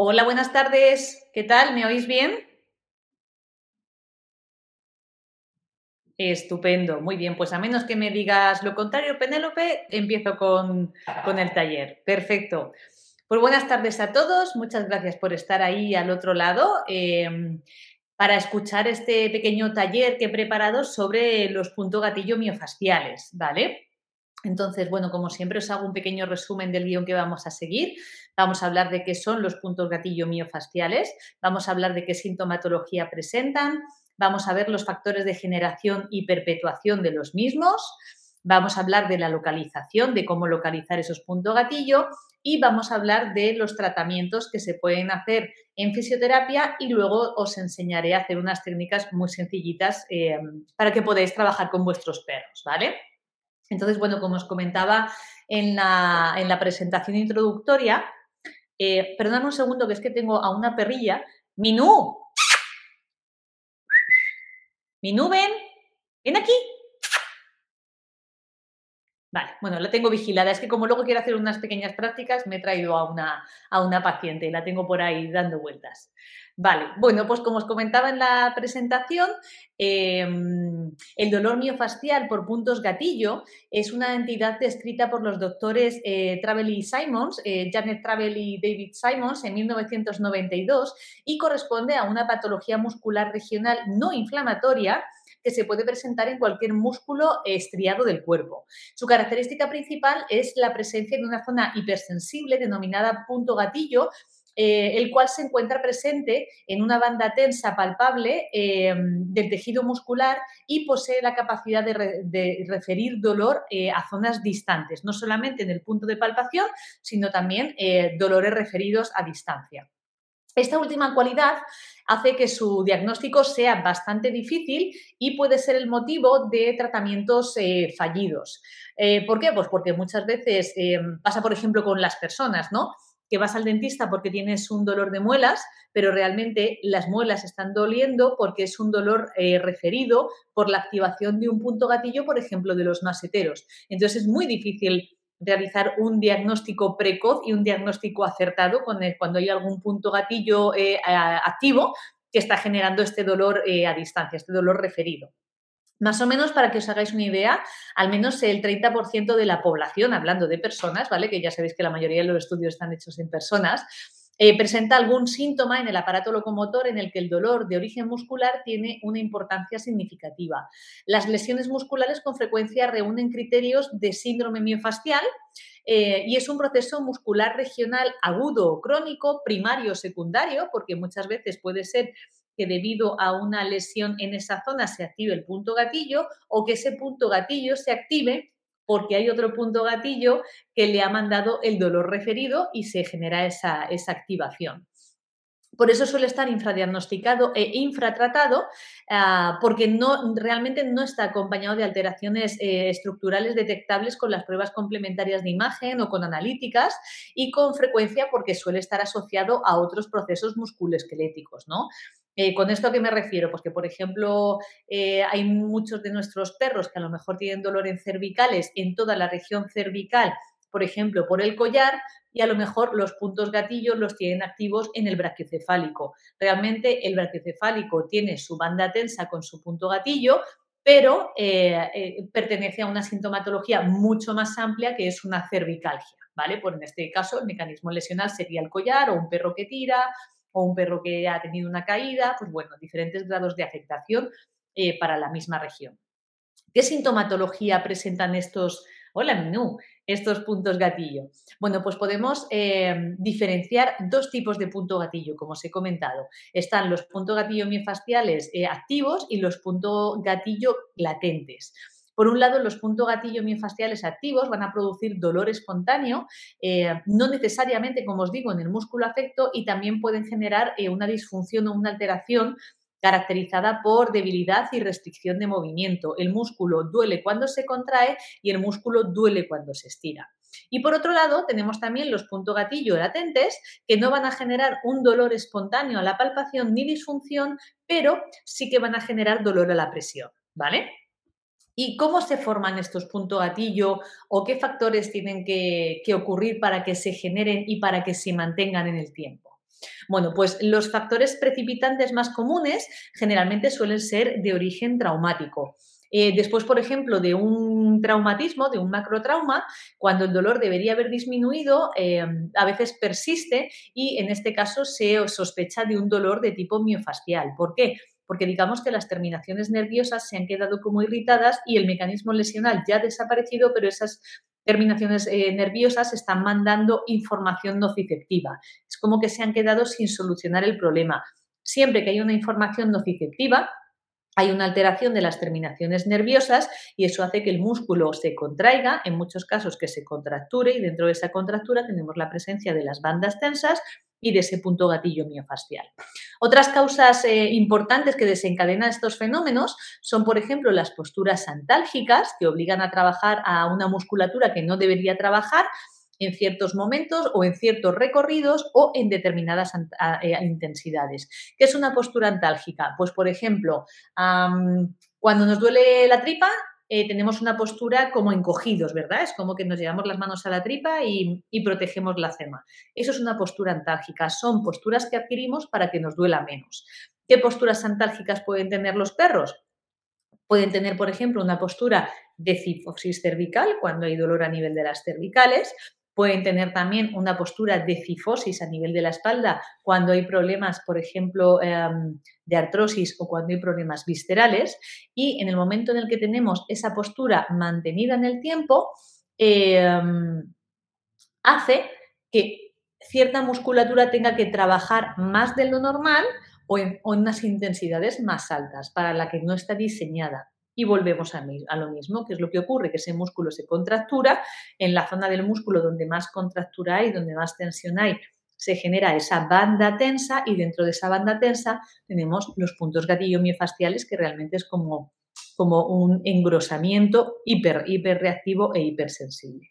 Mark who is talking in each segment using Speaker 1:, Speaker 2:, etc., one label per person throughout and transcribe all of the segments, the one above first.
Speaker 1: Hola, buenas tardes. ¿Qué tal? ¿Me oís bien? Estupendo, muy bien. Pues a menos que me digas lo contrario, Penélope, empiezo con, el taller. Perfecto. Pues buenas tardes a todos. Muchas gracias por estar ahí al otro lado em, para escuchar este pequeño taller que he preparado sobre los puntos gatillo miofasciales, ¿vale? Entonces, bueno, como siempre os hago un pequeño resumen del guion que vamos a seguir. Vamos a hablar de qué son los puntos gatillo miofasciales, vamos a hablar de qué sintomatología presentan, vamos a ver los factores de generación y perpetuación de los mismos, vamos a hablar de la localización, de cómo localizar esos puntos gatillo y vamos a hablar de los tratamientos que se pueden hacer en fisioterapia y luego os enseñaré a hacer unas técnicas muy sencillitas eh, para que podáis trabajar con vuestros perros, ¿vale? Entonces, bueno, como os comentaba en la, presentación introductoria, eh, un segundo, que es que tengo a una perrilla. ¡Minú! ¡Minú, ven! ¡Ven aquí! Vale, bueno, la tengo vigilada. Es que como luego quiero hacer unas pequeñas prácticas, me he traído a una, a una paciente y la tengo por ahí dando vueltas. Vale, bueno, pues como os comentaba en la presentación, em, el dolor miofascial por puntos gatillo es una entidad descrita por los doctores eh, Travel y Simons, eh, Janet Travel y David Simons, en 1992 y corresponde a una patología muscular regional no inflamatoria que se puede presentar en cualquier músculo estriado del cuerpo. Su característica principal es la presencia de una zona hipersensible denominada punto gatillo, eh, el cual se encuentra presente en una banda tensa palpable eh, del tejido muscular y posee la capacidad de, referir dolor eh, a zonas distantes, no solamente en el punto de palpación, sino también dolores referidos a distancia. Esta última cualidad hace que su diagnóstico sea bastante difícil y puede ser el motivo de tratamientos fallidos. ¿Por qué? Pues porque muchas veces pasa, por ejemplo, con las personas, ¿no? que vas al dentista porque tienes un dolor de muelas, pero realmente las muelas están doliendo porque es un dolor eh, referido por la activación de un punto gatillo, por ejemplo, de los maseteros. Entonces es muy difícil realizar un diagnóstico precoz y un diagnóstico acertado cuando hay algún punto gatillo eh, activo que está generando este dolor eh, a distancia, este dolor referido. Más o menos, para que os hagáis una idea, al menos el 30% de la población, hablando de personas, ¿vale? Que ya sabéis que la mayoría de los estudios están hechos en personas, eh, presenta algún síntoma en el aparato locomotor en el que el dolor de origen muscular tiene una importancia significativa. Las lesiones musculares con frecuencia reúnen criterios de síndrome miofascial eh, y es un proceso muscular regional agudo o crónico, primario o secundario, porque muchas veces puede ser que debido a una lesión en esa zona se active el punto gatillo o que ese punto gatillo se active porque hay otro punto gatillo que le ha mandado el dolor referido y se genera esa, esa activación. Por eso suele estar infradiagnosticado e infratratado, ah, porque no, realmente no está acompañado de alteraciones eh, estructurales detectables con las pruebas complementarias de imagen o con analíticas y con frecuencia porque suele estar asociado a otros procesos musculoesqueléticos, ¿no? Eh, ¿Con esto a qué me refiero? Pues que, por ejemplo, eh, hay muchos de nuestros perros que a lo mejor tienen dolor en cervicales en toda la región cervical, por ejemplo, por el collar, y a lo mejor los puntos gatillos los tienen activos en el brachiocefálico. Realmente el brachiocefálico tiene su banda tensa con su punto gatillo, pero eh, pertenece a una sintomatología mucho más amplia que es una cervicalgia, ¿vale? Pues en este caso el mecanismo lesional sería el collar o un perro que tira o un perro que ha tenido una caída, pues bueno, diferentes grados de afectación eh, para la misma región. ¿Qué sintomatología presentan estos, hola Minú, estos puntos gatillo? Bueno, pues podemos eh, diferenciar dos tipos de punto gatillo, como os he comentado. Están los puntos gatillo miofasciales eh, activos y los puntos gatillo latentes. Por un lado, los puntos gatillo miofasciales activos van a producir dolor espontáneo, eh, no necesariamente, como os digo, en el músculo afecto y también pueden generar eh, una disfunción o una alteración caracterizada por debilidad y restricción de movimiento. El músculo duele cuando se contrae y el músculo duele cuando se estira. Y por otro lado, tenemos también los puntos gatillo latentes que no van a generar un dolor espontáneo a la palpación ni disfunción, pero sí que van a generar dolor a la presión, ¿vale? ¿Y cómo se forman estos puntos gatillo o qué factores tienen que, ocurrir para que se generen y para que se mantengan en el tiempo? Bueno, pues los factores precipitantes más comunes generalmente suelen ser de origen traumático. Eh, después, por ejemplo, de un traumatismo, de un macrotrauma, cuando el dolor debería haber disminuido, eh, a veces persiste y en este caso se sospecha de un dolor de tipo miofascial. ¿Por qué? Porque digamos que las terminaciones nerviosas se han quedado como irritadas y el mecanismo lesional ya ha desaparecido, pero esas terminaciones eh, nerviosas están mandando información nociceptiva. Es como que se han quedado sin solucionar el problema. Siempre que hay una información nociceptiva, hay una alteración de las terminaciones nerviosas y eso hace que el músculo se contraiga, en muchos casos que se contracture y dentro de esa contractura tenemos la presencia de las bandas tensas y de ese punto gatillo miofascial. Otras causas eh, importantes que desencadenan estos fenómenos son, por ejemplo, las posturas antálgicas que obligan a trabajar a una musculatura que no debería trabajar en ciertos momentos o en ciertos recorridos o en determinadas eh, intensidades. ¿Qué es una postura antálgica? Pues, por ejemplo, cuando nos duele la tripa, eh, tenemos una postura como encogidos, ¿verdad? Es como que nos llevamos las manos a la tripa y, y, protegemos la cema. Eso es una postura antálgica. Son posturas que adquirimos para que nos duela menos. ¿Qué posturas antálgicas pueden tener los perros? Pueden tener, por ejemplo, una postura de cifosis cervical cuando hay dolor a nivel de las cervicales. Pueden tener también una postura de cifosis a nivel de la espalda cuando hay problemas, por ejemplo, em, de artrosis o cuando hay problemas viscerales. Y en el momento en el que tenemos esa postura mantenida en el tiempo, em, hace que cierta musculatura tenga que trabajar más de lo normal o en, o en unas intensidades más altas para la que no está diseñada y volvemos a, lo mismo, que es lo que ocurre, que ese músculo se contractura, en la zona del músculo donde más contractura hay, donde más tensión hay, se genera esa banda tensa y dentro de esa banda tensa tenemos los puntos gatillo miofasciales que realmente es como, como un engrosamiento hiper, hiperreactivo e hipersensible.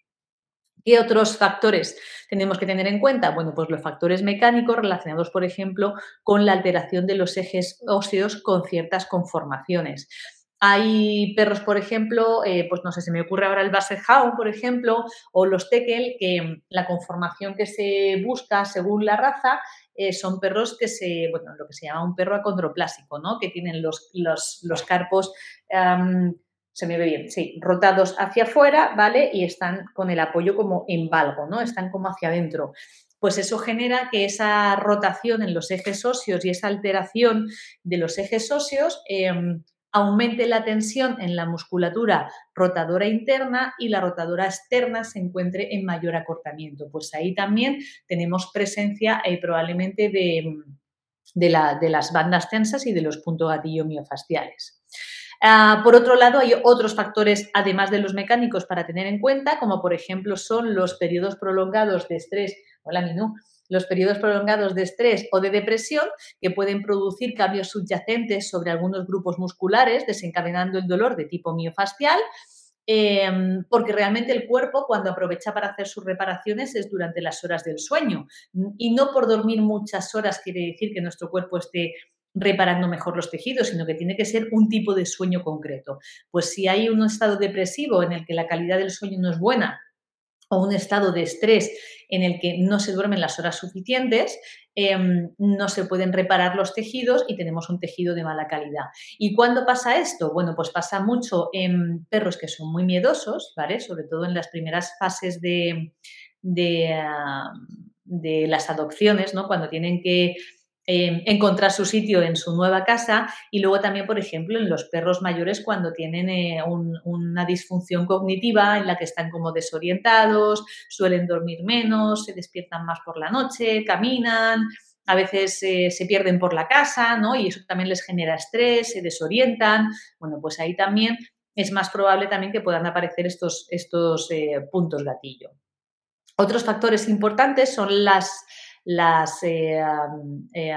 Speaker 1: ¿Qué otros factores tenemos que tener en cuenta? Bueno, pues los factores mecánicos relacionados, por ejemplo, con la alteración de los ejes óseos con ciertas conformaciones. Hay perros, por ejemplo, eh, pues no sé, se me ocurre ahora el Basset por ejemplo, o los Tekel, que la conformación que se busca según la raza eh, son perros que se, bueno, lo que se llama un perro acondroplásico, ¿no? Que tienen los, los, carpos, se me ve bien, sí, rotados hacia afuera, ¿vale? Y están con el apoyo como en valgo, ¿no? Están como hacia adentro pues eso genera que esa rotación en los ejes óseos y esa alteración de los ejes óseos em, aumente la tensión en la musculatura rotadora interna y la rotadora externa se encuentre en mayor acortamiento. Pues ahí también tenemos presencia eh, probablemente de, de, las bandas tensas y de los puntos gatillo miofasciales. Ah, por otro lado, hay otros factores, además de los mecánicos, para tener en cuenta, como por ejemplo son los periodos prolongados de estrés. Hola, Minú los periodos prolongados de estrés o de depresión que pueden producir cambios subyacentes sobre algunos grupos musculares, desencadenando el dolor de tipo miofascial. Em, porque realmente el cuerpo cuando aprovecha para hacer sus reparaciones es durante las horas del sueño y no por dormir muchas horas quiere decir que nuestro cuerpo esté reparando mejor los tejidos, sino que tiene que ser un tipo de sueño concreto. Pues si hay un estado depresivo en el que la calidad del sueño no es buena o un estado de estrés en el que no se duermen las horas suficientes, em, no se pueden reparar los tejidos y tenemos un tejido de mala calidad. ¿Y cuándo pasa esto? Bueno, pues pasa mucho en perros que son muy miedosos, ¿vale? Sobre todo en las primeras fases de, de, ah, de las adopciones, ¿no? Cuando tienen que Em, encontrar su sitio en su nueva casa y luego también, por ejemplo, en los perros mayores cuando tienen eh, una disfunción cognitiva en la que están como desorientados, suelen dormir menos, se despiertan más por la noche, caminan, a veces eh, se pierden por la casa, ¿no? Y eso también les genera estrés, se desorientan. Bueno, pues ahí también es más probable también que puedan aparecer estos, estos eh, puntos gatillo. Otros factores importantes son las las, eh, eh,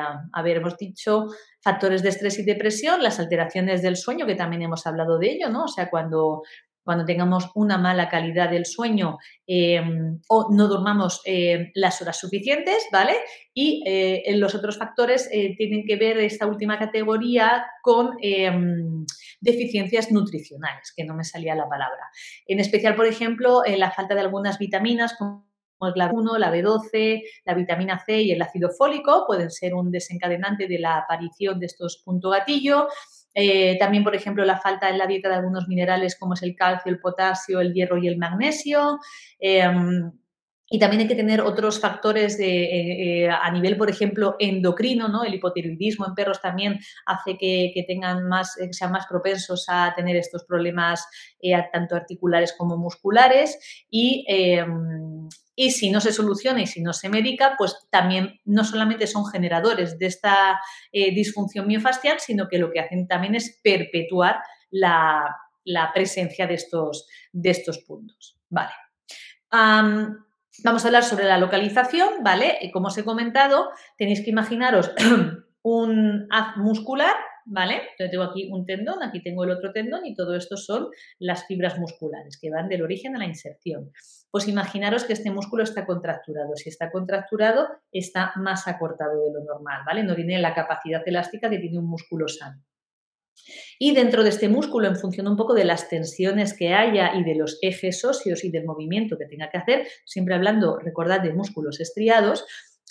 Speaker 1: dicho factores de estrés y depresión, las alteraciones del sueño, que también hemos hablado de ello, ¿no? O sea, cuando, cuando tengamos una mala calidad del sueño em, o no dormamos em, las horas suficientes, ¿vale? Y eh, los otros factores tienen que ver esta última categoría con em, deficiencias nutricionales, que no me salía la palabra. En especial, por ejemplo, la falta de algunas vitaminas como la B1, la B12, la vitamina C y el ácido fólico pueden ser un desencadenante de la aparición de estos puntos gatillo. Eh, también, por ejemplo, la falta en la dieta de algunos minerales como es el calcio, el potasio, el hierro y el magnesio. Em, y también hay que tener otros factores de, eh, eh, a nivel, por ejemplo, endocrino, ¿no? El hipotiroidismo en perros también hace que, tengan más, sean más propensos a tener estos problemas tanto articulares como musculares. Y em, y si no se soluciona y si no se medica, pues también no solamente son generadores de esta eh, disfunción miofascial, sino que lo que hacen también es perpetuar la, presencia de estos, de estos puntos. Vale. vamos a hablar sobre la localización, ¿vale? Como os he comentado, tenéis que imaginaros un haz muscular ¿vale? Yo tengo aquí un tendón, aquí tengo el otro tendón y todo esto son las fibras musculares que van del origen a la inserción. Pues imaginaros que este músculo está contracturado. Si está contracturado, está más acortado de lo normal, ¿vale? No tiene la capacidad elástica que tiene un músculo sano. Y dentro de este músculo, en función un poco de las tensiones que haya y de los ejes óseos y del movimiento que tenga que hacer, siempre hablando, recordad, de músculos estriados,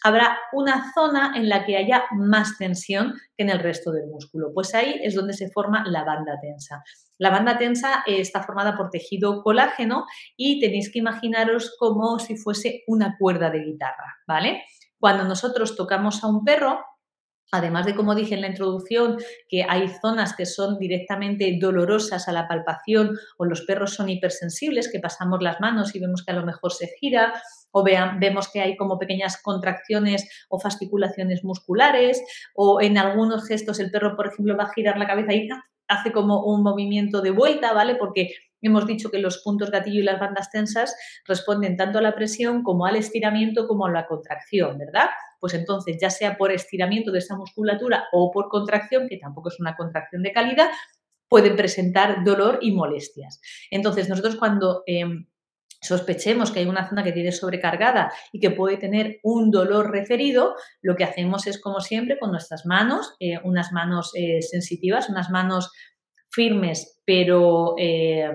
Speaker 1: habrá una zona en la que haya más tensión que en el resto del músculo. Pues ahí es donde se forma la banda tensa. La banda tensa eh, está formada por tejido colágeno y tenéis que imaginaros como si fuese una cuerda de guitarra, ¿vale? Cuando nosotros tocamos a un perro, Además de, como dije en la introducción, que hay zonas que son directamente dolorosas a la palpación o los perros son hipersensibles, que pasamos las manos y vemos que a lo mejor se gira, o vean, vemos que hay como pequeñas contracciones o fasciculaciones musculares, o en algunos gestos el perro, por ejemplo, va a girar la cabeza y hace como un movimiento de vuelta, ¿vale? Porque hemos dicho que los puntos gatillo y las bandas tensas responden tanto a la presión como al estiramiento como a la contracción, ¿verdad? Pues entonces, ya sea por estiramiento de esa musculatura o por contracción, que tampoco es una contracción de calidad, pueden presentar dolor y molestias. Entonces, nosotros cuando em, sospechemos que hay una zona que tiene sobrecargada y que puede tener un dolor referido, lo que hacemos es, como siempre, con nuestras manos, eh, unas manos eh, sensitivas, unas manos firmes pero, eh,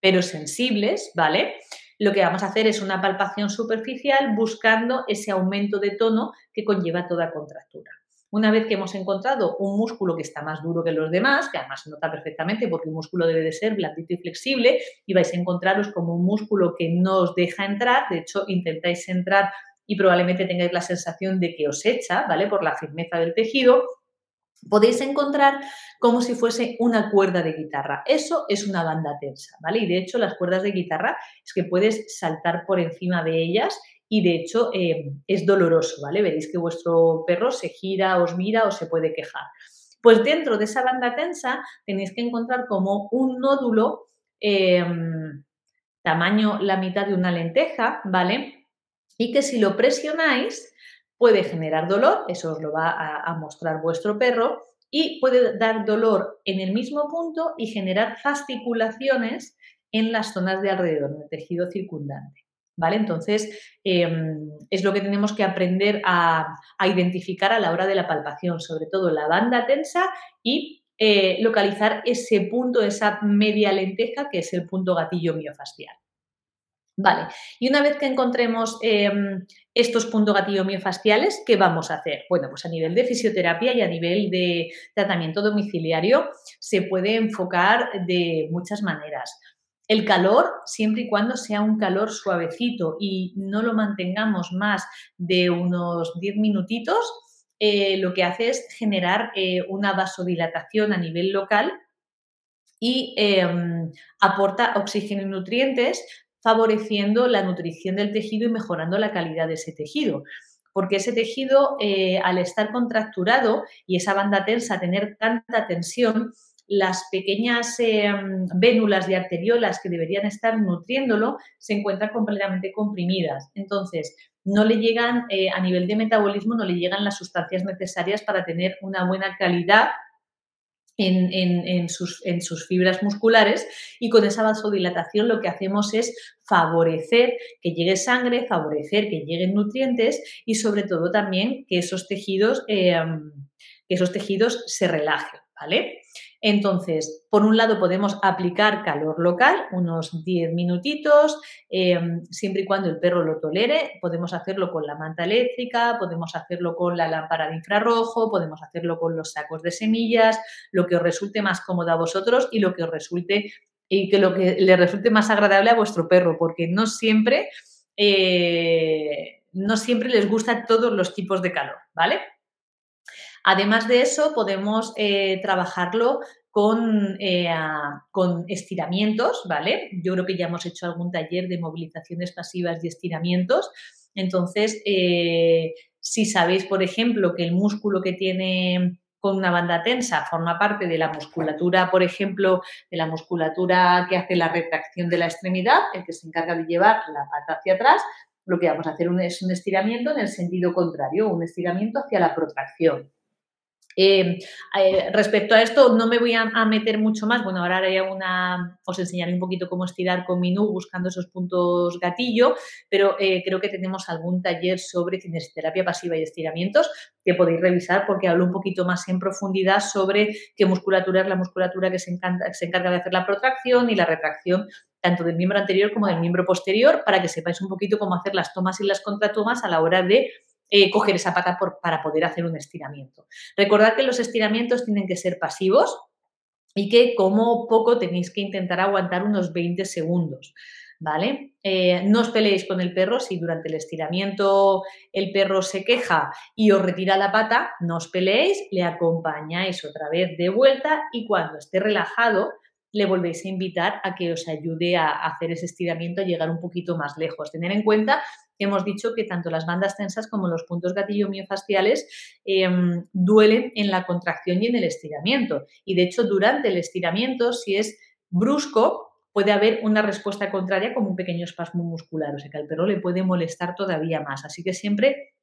Speaker 1: pero sensibles, ¿vale? Lo que vamos a hacer es una palpación superficial buscando ese aumento de tono que conlleva toda contractura. Una vez que hemos encontrado un músculo que está más duro que los demás, que además se nota perfectamente porque un músculo debe de ser blandito y flexible, y vais a encontraros como un músculo que no os deja entrar, de hecho intentáis entrar y probablemente tengáis la sensación de que os echa, ¿vale? Por la firmeza del tejido, podéis encontrar como si fuese una cuerda de guitarra. Eso es una banda tensa, ¿vale? Y de hecho las cuerdas de guitarra es que puedes saltar por encima de ellas y de hecho eh, es doloroso, ¿vale? Veréis que vuestro perro se gira, os mira o se puede quejar. Pues dentro de esa banda tensa tenéis que encontrar como un nódulo em, tamaño la mitad de una lenteja, ¿vale? Y que si lo presionáis puede generar dolor, eso os lo va a mostrar vuestro perro, y puede dar dolor en el mismo punto y generar fasciculaciones en las zonas de alrededor, en el tejido circundante. ¿Vale? Entonces, em, es lo que tenemos que aprender a, identificar a la hora de la palpación, sobre todo la banda tensa y eh, localizar ese punto, esa media lenteja, que es el punto gatillo miofascial. Vale, y una vez que encontremos em, estos puntos gatillo miofasciales, ¿qué vamos a hacer? Bueno, pues a nivel de fisioterapia y a nivel de tratamiento domiciliario se puede enfocar de muchas maneras. El calor, siempre y cuando sea un calor suavecito y no lo mantengamos más de unos 10 minutitos, eh, lo que hace es generar eh, una vasodilatación a nivel local y em, aporta oxígeno y nutrientes, favoreciendo la nutrición del tejido y mejorando la calidad de ese tejido. Porque ese tejido, eh, al estar contracturado y esa banda tensa, tener tanta tensión, las pequeñas em, vénulas y arteriolas que deberían estar nutriéndolo se encuentran completamente comprimidas. Entonces, no le llegan, eh, a nivel de metabolismo, no le llegan las sustancias necesarias para tener una buena calidad en, sus, en, sus, fibras musculares y con esa vasodilatación lo que hacemos es favorecer que llegue sangre, favorecer que lleguen nutrientes y sobre todo también que esos tejidos, em, que esos tejidos se relajen, ¿vale? Entonces, por un lado podemos aplicar calor local, unos 10 minutitos, em, siempre y cuando el perro lo tolere. Podemos hacerlo con la manta eléctrica, podemos hacerlo con la lámpara de infrarrojo, podemos hacerlo con los sacos de semillas, lo que os resulte más cómodo a vosotros y lo que os resulte y que lo que le resulte más agradable a vuestro perro, porque no siempre, eh, no siempre les gusta todos los tipos de calor, ¿vale? Además de eso, podemos eh, trabajarlo con, eh, con, estiramientos, ¿vale? Yo creo que ya hemos hecho algún taller de movilizaciones pasivas y estiramientos. Entonces, eh, si sabéis, por ejemplo, que el músculo que tiene con una banda tensa forma parte de la musculatura, por ejemplo, de la musculatura que hace la retracción de la extremidad, el que se encarga de llevar la pata hacia atrás, lo que vamos a hacer es un estiramiento en el sentido contrario, un estiramiento hacia la protracción. Eh, eh, respecto a esto, no me voy a, meter mucho más. Bueno, ahora haré una, os enseñaré un poquito cómo estirar con Minú buscando esos puntos gatillo, pero eh, creo que tenemos algún taller sobre kinesioterapia pasiva y estiramientos que podéis revisar porque hablo un poquito más en profundidad sobre qué musculatura es la musculatura que se, se encarga de hacer la protracción y la retracción tanto del miembro anterior como del miembro posterior para que sepáis un poquito cómo hacer las tomas y las contratomas a la hora de eh, coger esa pata para poder hacer un estiramiento. Recordad que los estiramientos tienen que ser pasivos y que como poco tenéis que intentar aguantar unos 20 segundos. ¿Vale? Eh, no os peleéis con el perro. Si durante el estiramiento el perro se queja y os retira la pata, no os peleéis, le acompañáis otra vez de vuelta y cuando esté relajado, le volvéis a invitar a que os ayude a hacer ese estiramiento, a llegar un poquito más lejos. Tener en cuenta hemos dicho que tanto las bandas tensas como los puntos gatillo miofasciales em, duelen en la contracción y en el estiramiento. Y de hecho, durante el estiramiento, si es brusco, puede haber una respuesta contraria como un pequeño espasmo muscular, o sea que al perro le puede molestar todavía más. Así que siempre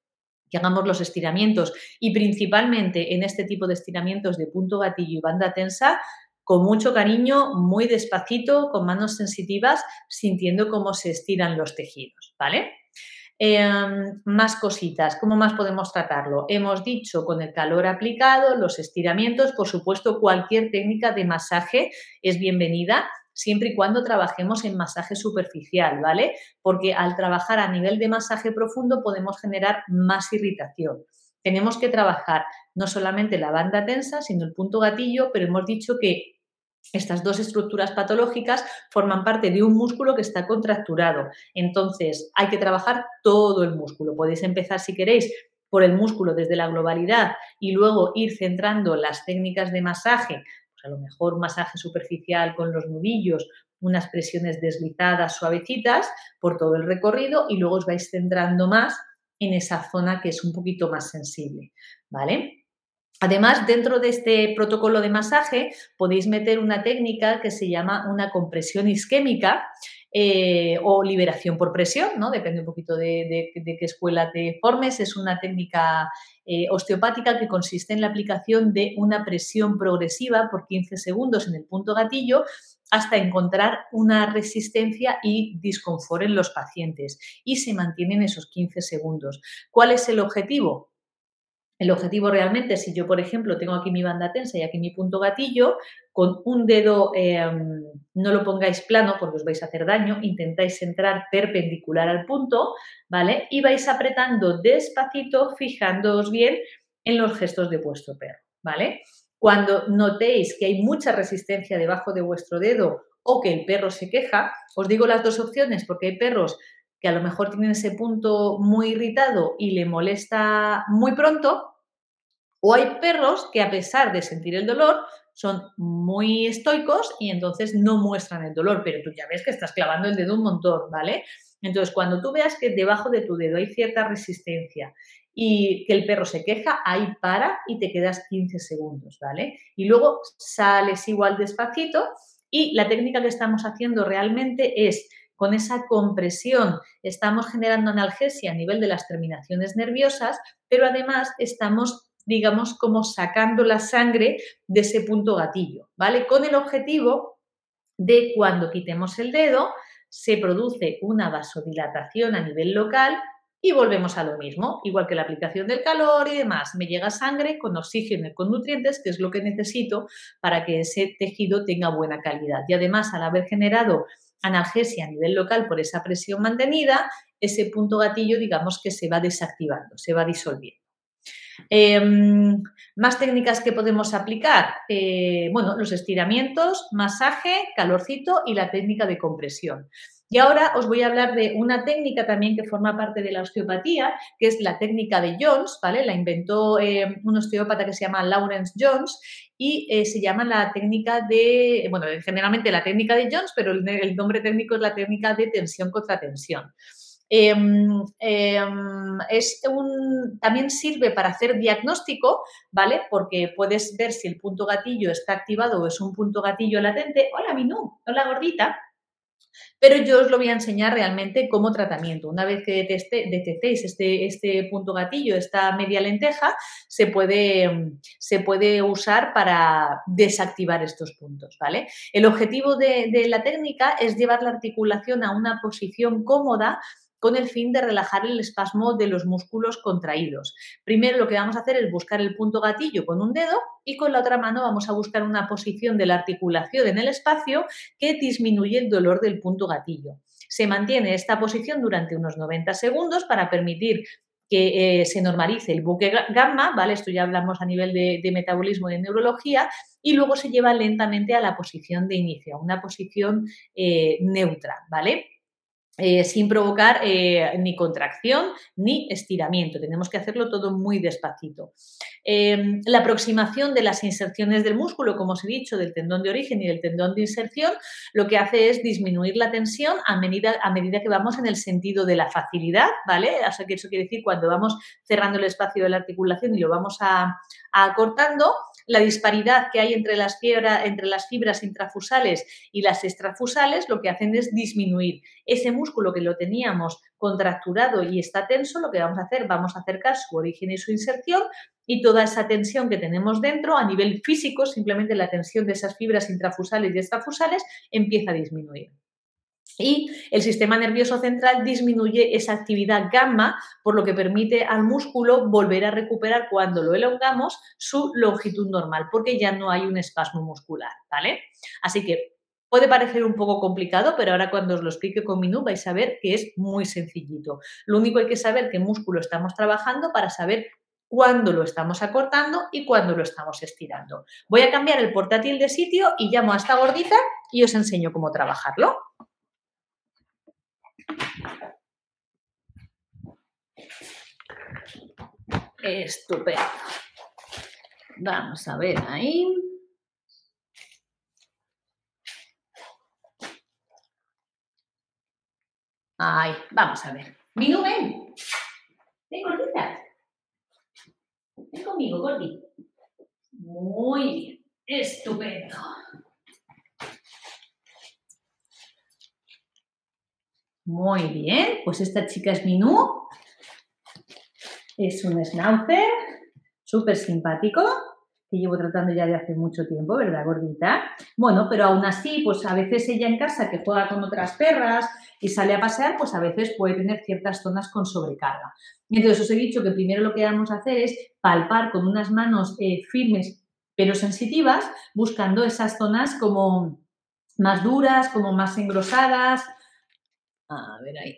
Speaker 1: que hagamos los estiramientos y principalmente en este tipo de estiramientos de punto gatillo y banda tensa, con mucho cariño, muy despacito, con manos sensitivas, sintiendo cómo se estiran los tejidos, ¿vale? Em, más cositas, ¿cómo más podemos tratarlo? Hemos dicho con el calor aplicado, los estiramientos, por supuesto, cualquier técnica de masaje es bienvenida siempre y cuando trabajemos en masaje superficial, ¿vale? Porque al trabajar a nivel de masaje profundo podemos generar más irritación. Tenemos que trabajar no solamente la banda tensa, sino el punto gatillo, pero hemos dicho que estas dos estructuras patológicas forman parte de un músculo que está contracturado. Entonces, hay que trabajar todo el músculo. Podéis empezar, si queréis, por el músculo desde la globalidad y luego ir centrando las técnicas de masaje, pues a lo mejor masaje superficial con los nudillos, unas presiones deslizadas, suavecitas, por todo el recorrido y luego os vais centrando más en esa zona que es un poquito más sensible, ¿vale? Además, dentro de este protocolo de masaje podéis meter una técnica que se llama una compresión isquémica eh, o liberación por presión, ¿no? Depende un poquito de, qué escuela te formes. Es una técnica eh, osteopática que consiste en la aplicación de una presión progresiva por 15 segundos en el punto gatillo hasta encontrar una resistencia y disconfort en los pacientes y se mantienen esos 15 segundos. ¿Cuál es el objetivo? El objetivo realmente, si yo, por ejemplo, tengo aquí mi banda tensa y aquí mi punto gatillo, con un dedo em, no lo pongáis plano porque os vais a hacer daño, intentáis entrar perpendicular al punto, ¿vale? Y vais apretando despacito, fijándoos bien en los gestos de vuestro perro, ¿vale? Cuando notéis que hay mucha resistencia debajo de vuestro dedo o que el perro se queja, os digo las dos opciones porque hay perros que a lo mejor tienen ese punto muy irritado y le molesta muy pronto, o hay perros que a pesar de sentir el dolor son muy estoicos y entonces no muestran el dolor, pero tú ya ves que estás clavando el dedo un montón, ¿vale? Entonces, cuando tú veas que debajo de tu dedo hay cierta resistencia y que el perro se queja, ahí para y te quedas 15 segundos, ¿vale? Y luego sales igual despacito y la técnica que estamos haciendo realmente es con esa compresión estamos generando analgesia a nivel de las terminaciones nerviosas, pero además estamos, digamos, como sacando la sangre de ese punto gatillo, ¿vale? Con el objetivo de cuando quitemos el dedo, se produce una vasodilatación a nivel local y volvemos a lo mismo, igual que la aplicación del calor y demás. Me llega sangre con oxígeno y con nutrientes, que es lo que necesito para que ese tejido tenga buena calidad. Y además, al haber generado analgesia a nivel local por esa presión mantenida, ese punto gatillo, digamos que se va desactivando, se va disolviendo. Em, más técnicas que podemos aplicar, eh, bueno, los estiramientos, masaje, calorcito y la técnica de compresión. Y ahora os voy a hablar de una técnica también que forma parte de la osteopatía, que es la técnica de Jones, ¿vale? La inventó eh, un osteópata que se llama Lawrence Jones y eh, se llama la técnica de, bueno, generalmente la técnica de Jones, pero el, nombre técnico es la técnica de tensión contra tensión. Em, em, es también sirve para hacer diagnóstico, ¿vale? Porque puedes ver si el punto gatillo está activado o es un punto gatillo latente. Hola, Minú, hola, gordita. Pero yo os lo voy a enseñar realmente como tratamiento. Una vez que detectéis este, este punto gatillo, esta media lenteja, se puede, se puede usar para desactivar estos puntos, ¿vale? El objetivo de, de la técnica es llevar la articulación a una posición cómoda con el fin de relajar el espasmo de los músculos contraídos. Primero lo que vamos a hacer es buscar el punto gatillo con un dedo y con la otra mano vamos a buscar una posición de la articulación en el espacio que disminuye el dolor del punto gatillo. Se mantiene esta posición durante unos 90 segundos para permitir que eh, se normalice el buque gamma, ¿vale? Esto ya hablamos a nivel de, metabolismo y de neurología, y luego se lleva lentamente a la posición de inicio, a una posición eh, neutra, ¿vale? Eh, sin provocar eh, ni contracción ni estiramiento. Tenemos que hacerlo todo muy despacito. Em, la aproximación de las inserciones del músculo, como os he dicho, del tendón de origen y del tendón de inserción, lo que hace es disminuir la tensión a medida, a medida que vamos en el sentido de la facilidad, ¿vale? O sea que eso quiere decir cuando vamos cerrando el espacio de la articulación y lo vamos a, acortando, la disparidad que hay entre las, entre las fibras intrafusales y las extrafusales lo que hacen es disminuir ese músculo que lo teníamos contracturado y está tenso, lo que vamos a hacer, vamos a acercar su origen y su inserción y toda esa tensión que tenemos dentro a nivel físico, simplemente la tensión de esas fibras intrafusales y extrafusales empieza a disminuir y el sistema nervioso central disminuye esa actividad gamma, por lo que permite al músculo volver a recuperar cuando lo elongamos su longitud normal, porque ya no hay un espasmo muscular, ¿vale? Así que puede parecer un poco complicado, pero ahora cuando os lo explique con Minú vais a ver que es muy sencillito. Lo único hay que saber qué músculo estamos trabajando para saber cuándo lo estamos acortando y cuándo lo estamos estirando. Voy a cambiar el portátil de sitio y llamo a esta gordita y os enseño cómo trabajarlo. Estupendo. Vamos a ver ahí. Ay, vamos a ver. Minu, ven. Ven, gordita. Ven conmigo, Gordi. Muy bien. Estupendo. Muy bien, pues esta chica es Minú. Es un schnauzer súper simpático que llevo tratando ya de hace mucho tiempo, ¿verdad, gordita? Bueno, pero aún así, pues a veces ella en casa que juega con otras perras y sale a pasear, pues a veces puede tener ciertas zonas con sobrecarga. Entonces os he dicho que primero lo que vamos a hacer es palpar con unas manos eh, firmes pero sensitivas, buscando esas zonas como más duras, como más engrosadas, a ver ahí.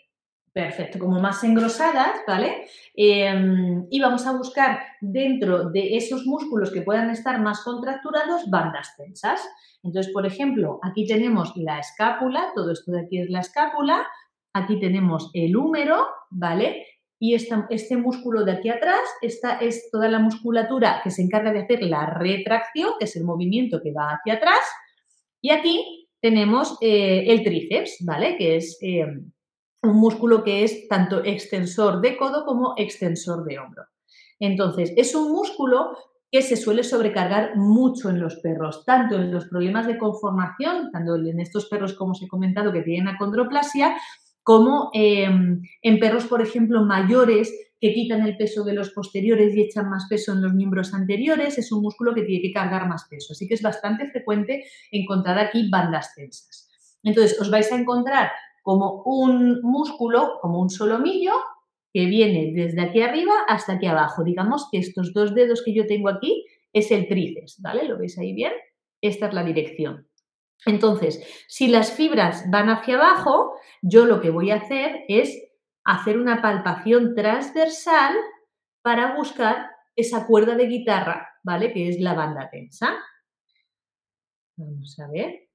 Speaker 1: Perfecto, como más engrosadas, ¿vale? Em, y vamos a buscar dentro de esos músculos que puedan estar más contracturados bandas tensas. Entonces, por ejemplo, aquí tenemos la escápula, todo esto de aquí es la escápula, aquí tenemos el húmero, ¿vale? Y este músculo de aquí atrás, esta es toda la musculatura que se encarga de hacer la retracción, que es el movimiento que va hacia atrás. Y aquí tenemos eh, el tríceps, ¿vale? Que es eh, un músculo que es tanto extensor de codo como extensor de hombro. Entonces, es un músculo que se suele sobrecargar mucho en los perros, tanto en los problemas de conformación, tanto en estos perros, como os he comentado, que tienen acondroplasia, como em, en perros, por ejemplo, mayores que quitan el peso de los posteriores y echan más peso en los miembros anteriores, es un músculo que tiene que cargar más peso. Así que es bastante frecuente encontrar aquí bandas tensas. Entonces, os vais a encontrar como un músculo, como un solomillo, que viene desde aquí arriba hasta aquí abajo. Digamos que estos dos dedos que yo tengo aquí es el tríceps, ¿vale? ¿Lo veis ahí bien? Esta es la dirección. Entonces, si las fibras van hacia abajo, yo lo que voy a hacer es hacer una palpación transversal para buscar esa cuerda de guitarra, ¿vale? Que es la banda tensa. Vamos a ver.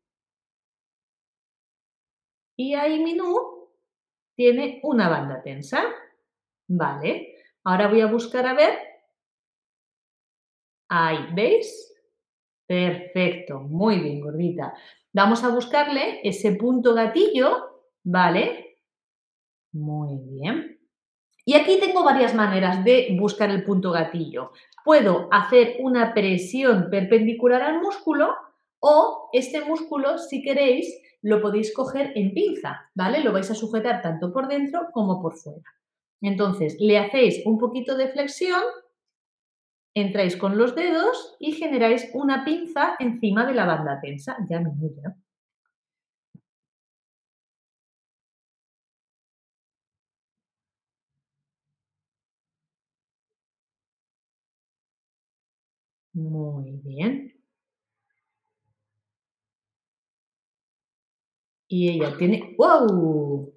Speaker 1: Y ahí mi nu tiene una banda tensa. Vale. Ahora voy a buscar a ver. Ahí, ¿veis? Perfecto, muy bien, gordita. Vamos a buscarle ese punto gatillo, ¿vale? Muy bien. Y aquí tengo varias maneras de buscar el punto gatillo. Puedo hacer una presión perpendicular al músculo o este músculo, si queréis, lo podéis coger en pinza, ¿vale? Lo vais a sujetar tanto por dentro como por fuera. Entonces, le hacéis un poquito de flexión entráis con los dedos y generáis una pinza encima de la banda tensa. Ya me mira. Muy bien. Y ella tiene... ¡Wow!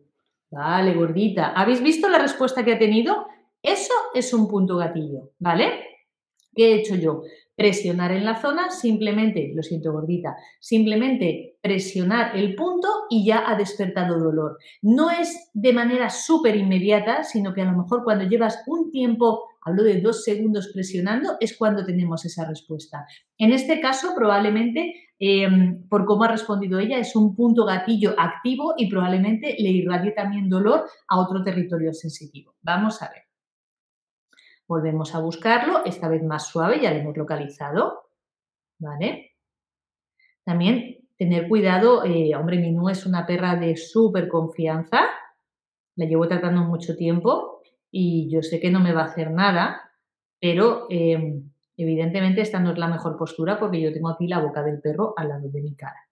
Speaker 1: Vale, gordita. ¿Habéis visto la respuesta que ha tenido? Eso es un punto gatillo, ¿vale? ¿Qué he hecho yo? Presionar en la zona, simplemente, lo siento gordita, simplemente presionar el punto y ya ha despertado dolor. No es de manera súper inmediata, sino que a lo mejor cuando llevas un tiempo, hablo de dos segundos presionando, es cuando tenemos esa respuesta. En este caso, probablemente, em, por cómo ha respondido ella, es un punto gatillo activo y probablemente le irradie también dolor a otro territorio sensitivo. Vamos a ver. Volvemos a buscarlo, esta vez más suave, ya lo hemos localizado. ¿Vale? También tener cuidado, eh, hombre, Minú es una perra de súper confianza, la llevo tratando mucho tiempo y yo sé que no me va a hacer nada, pero em, evidentemente esta no es la mejor postura porque yo tengo aquí la boca del perro al lado de mi cara.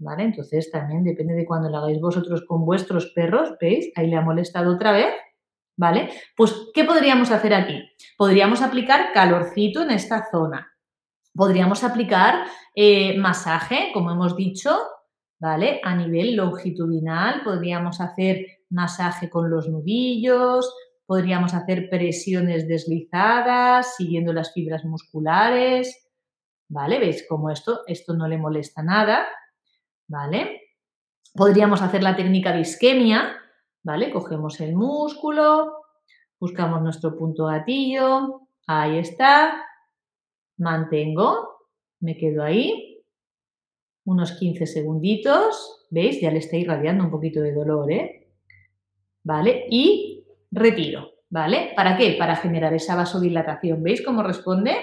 Speaker 1: ¿Vale? Entonces también depende de cuando lo hagáis vosotros con vuestros perros, ¿veis? Ahí le ha molestado otra vez ¿vale? Pues, ¿qué podríamos hacer aquí? Podríamos aplicar calorcito en esta zona. Podríamos aplicar eh, masaje, como hemos dicho, ¿vale? A nivel longitudinal, podríamos hacer masaje con los nudillos, podríamos hacer presiones deslizadas, siguiendo las fibras musculares, ¿vale? ¿Veis cómo esto, esto no le molesta nada, ¿vale? Podríamos hacer la técnica de isquemia, ¿vale? Cogemos el músculo, buscamos nuestro punto gatillo, ahí está, mantengo, me quedo ahí, unos 15 segunditos, ¿veis? Ya le está irradiando un poquito de dolor, ¿eh? ¿Vale? Y retiro, ¿vale? ¿Para qué? Para generar esa vasodilatación. ¿Veis cómo responde?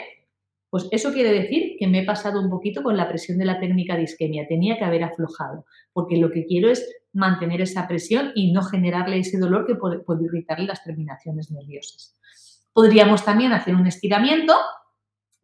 Speaker 1: Pues eso quiere decir que me he pasado un poquito con la presión de la técnica de isquemia. Tenía que haber aflojado, porque lo que quiero es mantener esa presión y no generarle ese dolor que puede, irritarle las terminaciones nerviosas. Podríamos también hacer un estiramiento.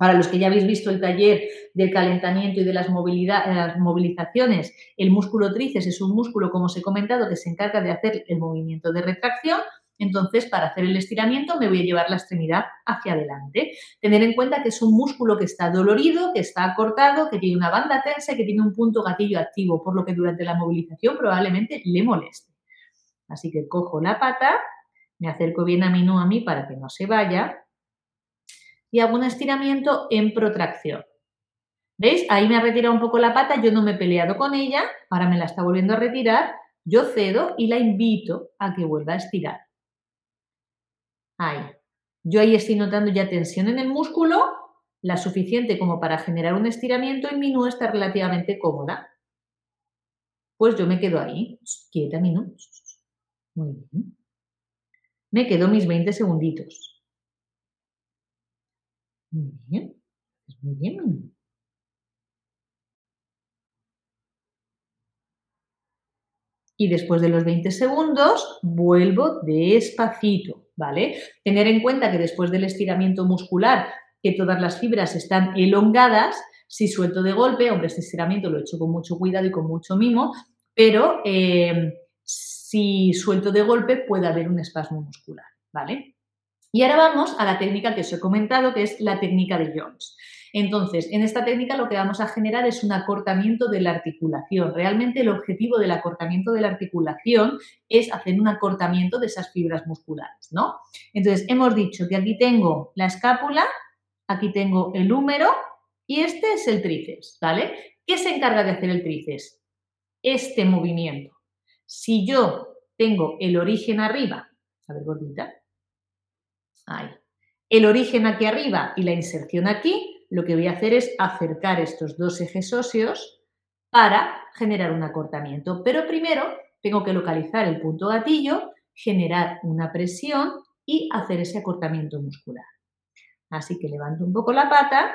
Speaker 1: Para los que ya habéis visto el taller del calentamiento y de las, las movilizaciones, el músculo tríceps es un músculo, como os he comentado, que se encarga de hacer el movimiento de retracción entonces, para hacer el estiramiento me voy a llevar la extremidad hacia adelante. Tener en cuenta que es un músculo que está dolorido, que está acortado, que tiene una banda tensa que tiene un punto gatillo activo, por lo que durante la movilización probablemente le moleste. Así que cojo la pata, me acerco bien a mi no a mí para que no se vaya y hago un estiramiento en protracción. ¿Veis? Ahí me ha retirado un poco la pata, yo no me he peleado con ella, ahora me la está volviendo a retirar, yo cedo y la invito a que vuelva a estirar. Ahí. Yo ahí estoy notando ya tensión en el músculo, la suficiente como para generar un estiramiento y mi nu está relativamente cómoda. Pues yo me quedo ahí, quieta mi. Muy bien. Me quedo mis 20 segunditos. Muy bien. Pues muy bien, Y después de los 20 segundos, vuelvo despacito. ¿vale? Tener en cuenta que después del estiramiento muscular, que todas las fibras están elongadas, si suelto de golpe, hombre, este estiramiento lo he hecho con mucho cuidado y con mucho mimo, pero eh, si suelto de golpe puede haber un espasmo muscular, ¿vale? Y ahora vamos a la técnica que os he comentado, que es la técnica de Jones. Entonces, en esta técnica lo que vamos a generar es un acortamiento de la articulación. Realmente el objetivo del acortamiento de la articulación es hacer un acortamiento de esas fibras musculares, ¿no? Entonces, hemos dicho que aquí tengo la escápula, aquí tengo el húmero y este es el tríceps, ¿vale? ¿Qué se encarga de hacer el tríceps? Este movimiento. Si yo tengo el origen arriba, a ver, gordita, el origen aquí arriba y la inserción aquí, lo que voy a hacer es acercar estos dos ejes óseos para generar un acortamiento. Pero primero tengo que localizar el punto gatillo, generar una presión y hacer ese acortamiento muscular. Así que levanto un poco la pata,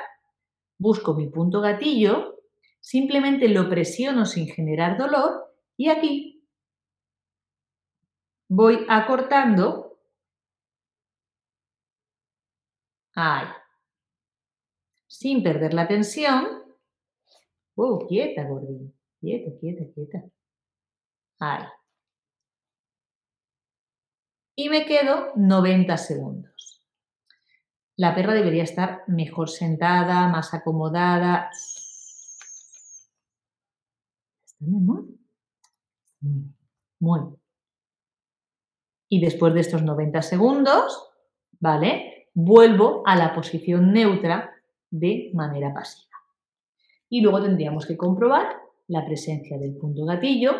Speaker 1: busco mi punto gatillo, simplemente lo presiono sin generar dolor y aquí voy acortando. Ahí. Sin perder la tensión. Oh, quieta, gordín. Quieta, quieta, quieta. Ahí. Y me quedo 90 segundos. La perra debería estar mejor sentada, más acomodada. ¿Está mi Muy Y después de estos 90 segundos, ¿vale? Vuelvo a la posición neutra de manera pasiva. Y luego tendríamos que comprobar la presencia del punto gatillo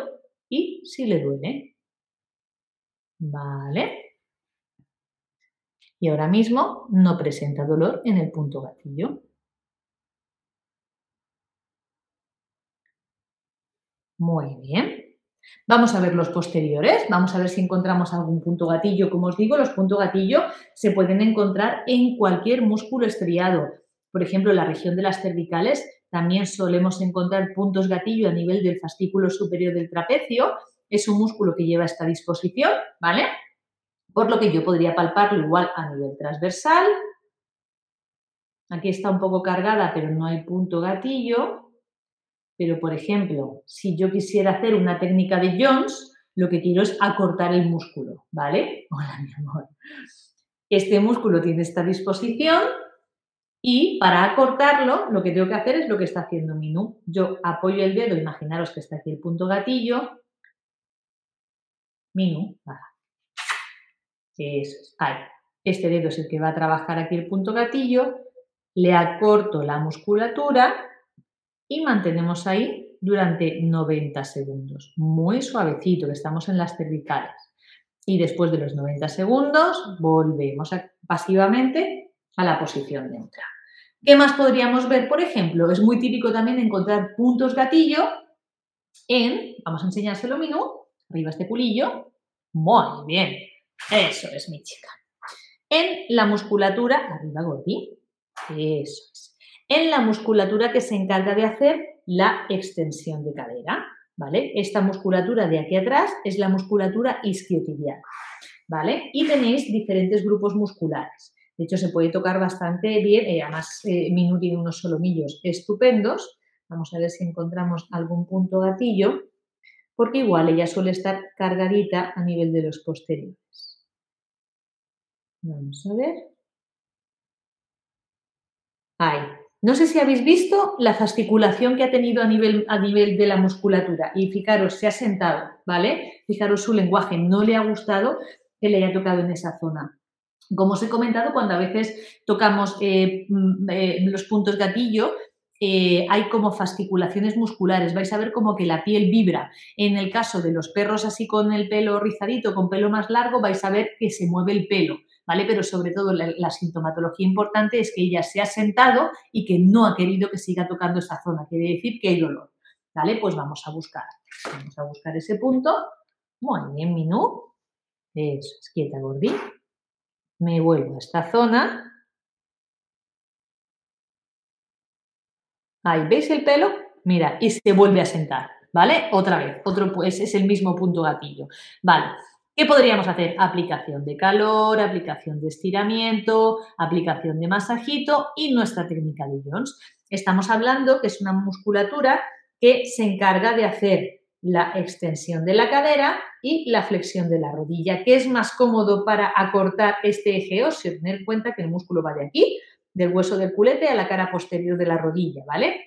Speaker 1: y si le duele. ¿Vale? Y ahora mismo no presenta dolor en el punto gatillo. Muy bien. Vamos a ver los posteriores, vamos a ver si encontramos algún punto gatillo. Como os digo, los puntos gatillo se pueden encontrar en cualquier músculo estriado. Por ejemplo, en la región de las cervicales también solemos encontrar puntos gatillo a nivel del fascículo superior del trapecio. Es un músculo que lleva esta disposición, ¿vale? Por lo que yo podría palparlo igual a nivel transversal. Aquí está un poco cargada, pero no hay punto gatillo. Pero, por ejemplo, si yo quisiera hacer una técnica de Jones, lo que quiero es acortar el músculo, ¿vale? Hola, mi amor. Este músculo tiene esta disposición y para acortarlo, lo que tengo que hacer es lo que está haciendo Minú. Yo apoyo el dedo, imaginaros que está aquí el punto gatillo. Minú, baja. Eso es, ahí. Este dedo es el que va a trabajar aquí el punto gatillo. Le acorto la musculatura y mantenemos ahí durante 90 segundos. Muy suavecito, que estamos en las cervicales. Y después de los 90 segundos, volvemos pasivamente a la posición neutra. ¿Qué más podríamos ver? Por ejemplo, es muy típico también encontrar puntos gatillo en, vamos a enseñárselo menú, arriba este culillo, muy bien, eso es mi chica. En la musculatura, arriba Gordi, eso es. En la musculatura que se encarga de hacer la extensión de cadera, ¿vale? Esta musculatura de aquí atrás es la musculatura isquiotibial, ¿vale? Y tenéis diferentes grupos musculares. De hecho, se puede tocar bastante bien. Eh, además, eh, Minu tiene unos solomillos estupendos. Vamos a ver si encontramos algún punto gatillo, porque igual ella suele estar cargadita a nivel de los posteriores. Vamos a ver. Ahí. No sé si habéis visto la fasciculación que ha tenido a nivel, a nivel de la musculatura. Y fijaros, se ha sentado, ¿vale? Fijaros su lenguaje. No le ha gustado que le haya tocado en esa zona. Como os he comentado, cuando a veces tocamos eh, mm, eh, los puntos gatillo, eh, hay como fasciculaciones musculares, vais a ver como que la piel vibra. En el caso de los perros así con el pelo rizadito, con pelo más largo, vais a ver que se mueve el pelo, ¿vale? Pero sobre todo la, sintomatología importante es que ella se ha sentado y que no ha querido que siga tocando esa zona, quiere decir que hay dolor, ¿vale? Pues vamos a buscar, vamos a buscar ese punto. Muy bien, Minú. Eso es, quieta, gordí me vuelvo a esta zona. Ahí, ¿veis el pelo? Mira, y se vuelve a sentar, ¿vale? Otra vez, otro, pues es el mismo punto gatillo. Vale, ¿qué podríamos hacer? Aplicación de calor, aplicación de estiramiento, aplicación de masajito y nuestra técnica de Jones. Estamos hablando que es una musculatura que se encarga de hacer la extensión de la cadera y la flexión de la rodilla, que es más cómodo para acortar este eje óseo, tener en cuenta que el músculo va de aquí, del hueso del culete a la cara posterior de la rodilla, ¿vale?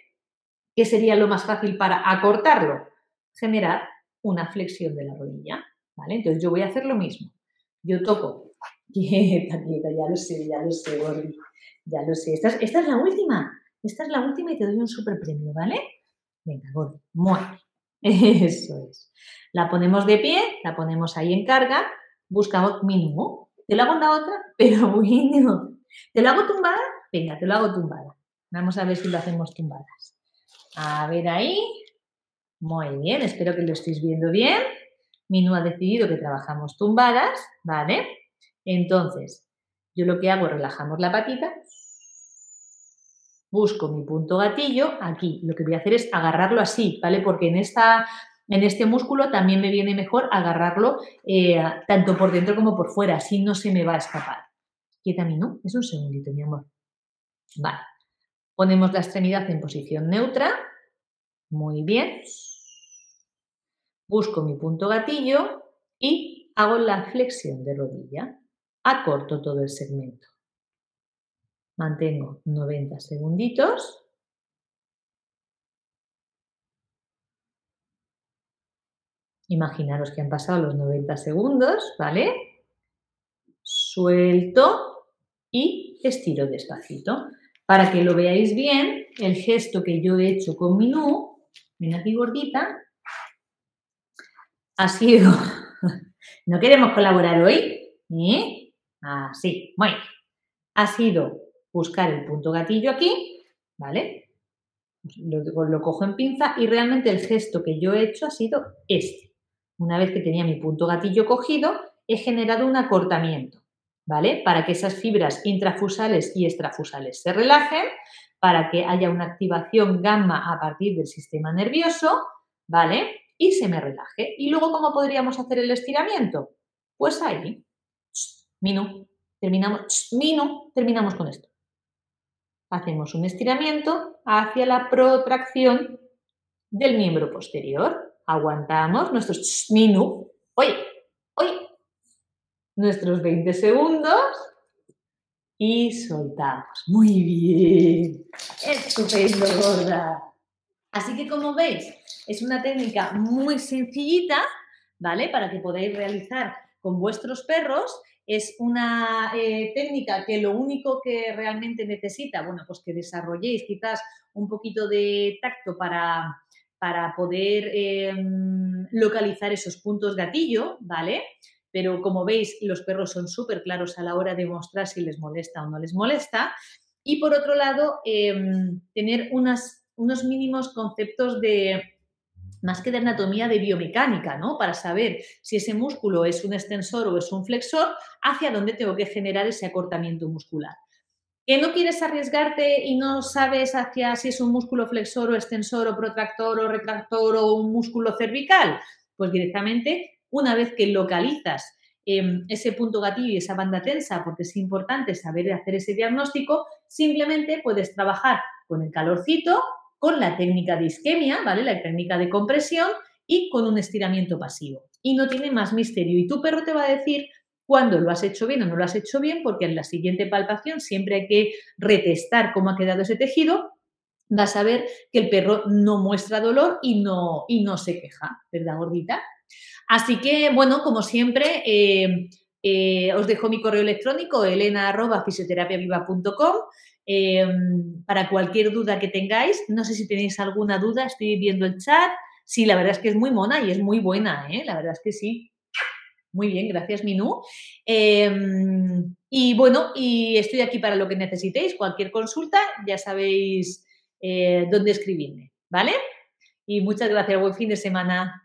Speaker 1: ¿Qué sería lo más fácil para acortarlo? Generar una flexión de la rodilla, Entonces yo voy a hacer lo mismo. Yo toco, quieta, quieta, ya lo sé, ya lo sé, ya lo sé. Esta es, la última, esta es la última y te doy un super premio, ¿vale? Venga, Gordi, mueve. Eso es. La ponemos de pie, la ponemos ahí en carga, buscamos mínimo. Te lo hago en la otra, pero bueno. ¿Te lo hago tumbada? Venga, te lo hago tumbada. Vamos a ver si lo hacemos tumbadas. A ver ahí. Muy bien, espero que lo estéis viendo bien. Minu ha decidido que trabajamos tumbadas, ¿vale? Entonces, yo lo que hago relajamos la patita, busco mi punto gatillo, aquí lo que voy a hacer es agarrarlo así, ¿vale? Porque en, esta, en este músculo también me viene mejor agarrarlo eh, tanto por dentro como por fuera, así no se me va a escapar. Quieta ¿no? Es un segundito, mi amor. Vale. Ponemos la extremidad en posición neutra. Muy bien. Busco mi punto gatillo y hago la flexión de rodilla. Acorto todo el segmento. Mantengo 90 segunditos. Imaginaros que han pasado los 90 segundos, ¿vale? Suelto y estiro despacito. Para que lo veáis bien, el gesto que yo he hecho con mi nu, ven aquí gordita, ha sido... ¿No queremos colaborar hoy? ¿Eh? Así, muy bien. Ha sido buscar el punto gatillo aquí, ¿vale? Lo, cojo en pinza y realmente el gesto que yo he hecho ha sido este. Una vez que tenía mi punto gatillo cogido, he generado un acortamiento, ¿vale? Para que esas fibras intrafusales y extrafusales se relajen, para que haya una activación gamma a partir del sistema nervioso, ¿vale? Y se me relaje. ¿Y luego cómo podríamos hacer el estiramiento? Pues ahí, minu, terminamos, minu, terminamos con esto hacemos un estiramiento hacia la protracción del miembro posterior. Aguantamos nuestros minu, oye, oye, nuestros 20 segundos y soltamos. Muy bien. Estupendo, gorda. Así que como veis, es una técnica muy sencillita, ¿vale? Para que podáis realizar con vuestros perros es una eh, técnica que lo único que realmente necesita, bueno, pues que desarrolléis quizás un poquito de tacto para, para poder em, localizar esos puntos gatillo, ¿vale? Pero como veis, los perros son súper claros a la hora de mostrar si les molesta o no les molesta. Y por otro lado, em, tener unos mínimos conceptos de, más que de anatomía, de biomecánica, ¿no? Para saber si ese músculo es un extensor o es un flexor, hacia dónde tengo que generar ese acortamiento muscular. ¿Que no quieres arriesgarte y no sabes hacia si es un músculo flexor o extensor o protractor o retractor o un músculo cervical? Pues directamente, una vez que localizas em, ese punto gatillo y esa banda tensa, porque es importante saber hacer ese diagnóstico, simplemente puedes trabajar con el calorcito con la técnica de isquemia, ¿vale? La técnica de compresión y con un estiramiento pasivo. Y no tiene más misterio. Y tu perro te va a decir cuándo lo has hecho bien o no lo has hecho bien, porque en la siguiente palpación siempre hay que retestar cómo ha quedado ese tejido. Vas a ver que el perro no muestra dolor y no, y no se queja, ¿verdad, gordita? Así que, bueno, como siempre, eh, eh, os dejo mi correo electrónico, elena.fisioterapiaviva.com. Em, para cualquier duda que tengáis, no sé si tenéis alguna duda, estoy viendo el chat. Sí, la verdad es que es muy mona y es muy buena, ¿eh? la verdad es que sí. Muy bien, gracias Minú. Em, y bueno, y estoy aquí para lo que necesitéis, cualquier consulta, ya sabéis eh, dónde escribirme, ¿vale? Y muchas gracias, buen fin de semana.